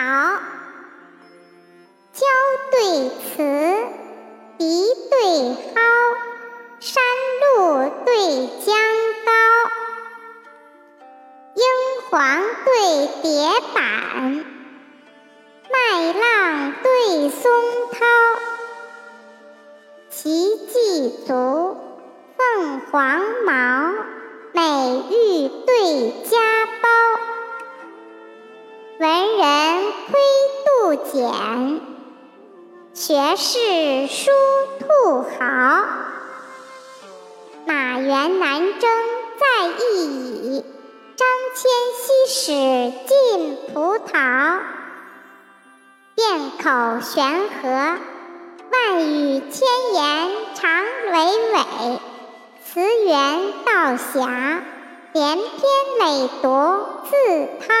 好交对瓷笛对蒿山路对江高英皇对叠板麦浪对松涛奇迹足凤凰毛美玉对人窥杜简，学士书兔毫。马原南征在役矣，张骞西使进葡萄。遍口悬河，万语千言常娓娓；词源道狭，连篇累牍自滔。